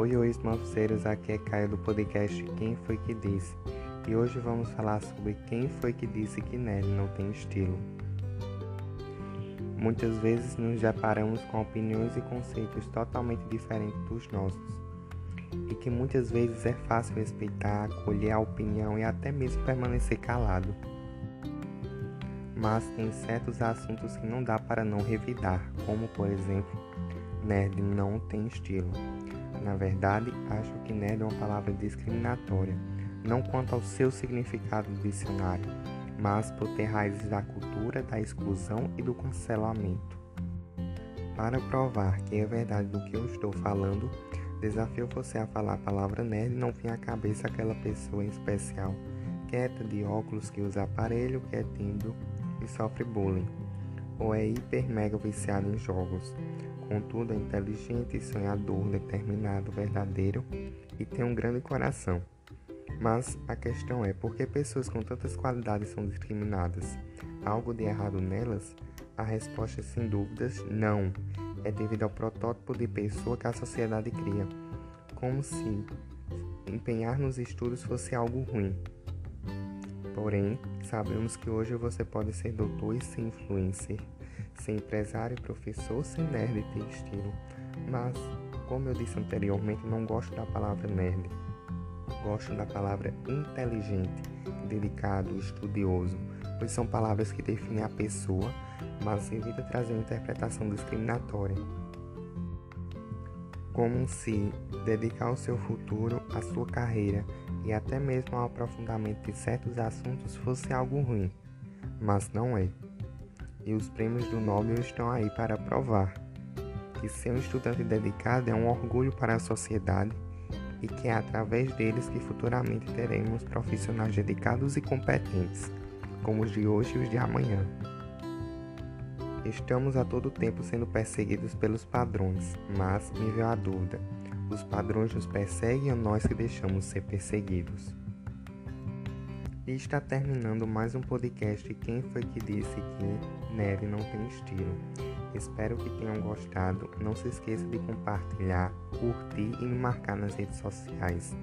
Oi, oi, mafuzeiros, aqui é Caio do podcast Quem Foi Que Disse e hoje vamos falar sobre quem foi que disse que nerd não tem estilo. Muitas vezes nos deparamos com opiniões e conceitos totalmente diferentes dos nossos e que muitas vezes é fácil respeitar, acolher a opinião e até mesmo permanecer calado. Mas tem certos assuntos que não dá para não revidar, como por exemplo, nerd não tem estilo. Na verdade, acho que nerd é uma palavra discriminatória, não quanto ao seu significado do dicionário, mas por ter raízes da cultura, da exclusão e do cancelamento. Para provar que é verdade do que eu estou falando, desafio você a falar a palavra nerd e não vir à cabeça aquela pessoa em especial, quieta de óculos que usa aparelho, que é tímido e sofre bullying, ou é hiper mega viciado em jogos, Contudo, é inteligente, sonhador, determinado, verdadeiro e tem um grande coração. Mas a questão é por que pessoas com tantas qualidades são discriminadas? Algo de errado nelas? A resposta é sem dúvidas não. É devido ao protótipo de pessoa que a sociedade cria, como se empenhar nos estudos fosse algo ruim. Porém, sabemos que hoje você pode ser doutor e ser influencer ser empresário, professor, ser nerd e ter estilo. Mas, como eu disse anteriormente, não gosto da palavra nerd. Gosto da palavra inteligente, dedicado, estudioso, pois são palavras que definem a pessoa, mas evita trazer uma interpretação discriminatória. Como se dedicar ao seu futuro, à sua carreira e até mesmo ao aprofundamento de certos assuntos fosse algo ruim, mas não é e os prêmios do Nobel estão aí para provar que ser um estudante dedicado é um orgulho para a sociedade e que é através deles que futuramente teremos profissionais dedicados e competentes, como os de hoje e os de amanhã. Estamos a todo tempo sendo perseguidos pelos padrões, mas me veio a dúvida: os padrões nos perseguem ou nós que deixamos ser perseguidos? E está terminando mais um podcast Quem Foi Que Disse Que Neve Não Tem Estilo. Espero que tenham gostado. Não se esqueça de compartilhar, curtir e me marcar nas redes sociais.